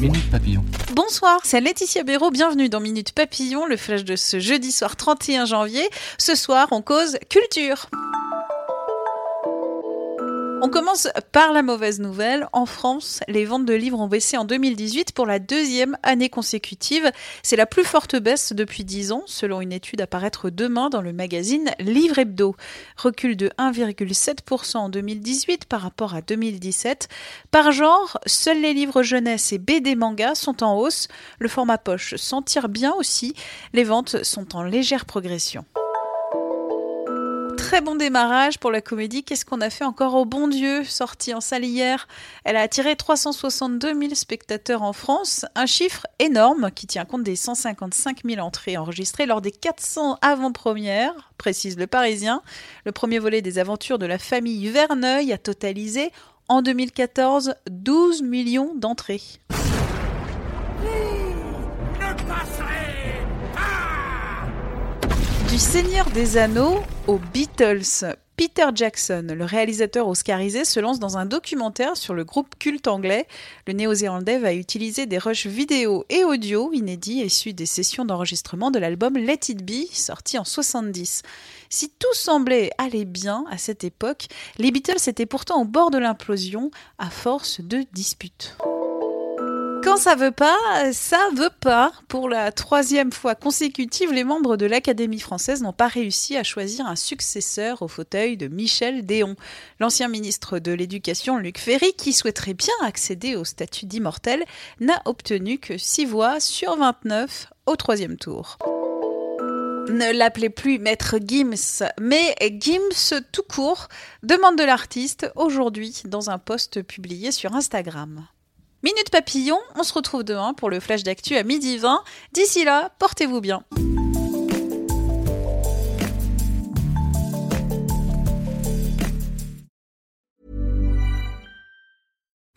Minute Papillon. Bonsoir, c'est Laetitia Béraud, bienvenue dans Minute Papillon, le flash de ce jeudi soir 31 janvier. Ce soir, on cause culture. On commence par la mauvaise nouvelle. En France, les ventes de livres ont baissé en 2018 pour la deuxième année consécutive. C'est la plus forte baisse depuis 10 ans, selon une étude à paraître demain dans le magazine Livre Hebdo. Recul de 1,7% en 2018 par rapport à 2017. Par genre, seuls les livres jeunesse et BD manga sont en hausse. Le format poche s'en tire bien aussi. Les ventes sont en légère progression très bon démarrage pour la comédie. Qu'est-ce qu'on a fait encore au bon Dieu Sortie en salle hier, elle a attiré 362 000 spectateurs en France, un chiffre énorme qui tient compte des 155 000 entrées enregistrées lors des 400 avant-premières, précise le Parisien. Le premier volet des aventures de la famille Verneuil a totalisé en 2014 12 millions d'entrées. Du Seigneur des Anneaux aux Beatles, Peter Jackson, le réalisateur oscarisé, se lance dans un documentaire sur le groupe culte anglais. Le néo-zélandais va utiliser des rushs vidéo et audio inédits issus des sessions d'enregistrement de l'album Let It Be, sorti en 70. Si tout semblait aller bien à cette époque, les Beatles étaient pourtant au bord de l'implosion à force de disputes. Quand ça veut pas, ça veut pas. Pour la troisième fois consécutive, les membres de l'Académie française n'ont pas réussi à choisir un successeur au fauteuil de Michel Déon. L'ancien ministre de l'Éducation, Luc Ferry, qui souhaiterait bien accéder au statut d'immortel, n'a obtenu que 6 voix sur 29 au troisième tour. Ne l'appelez plus Maître Gims, mais Gims tout court, demande de l'artiste aujourd'hui dans un post publié sur Instagram. Minute Papillon, on se retrouve demain pour le flash d'actu à midi 20. D'ici là, portez-vous bien.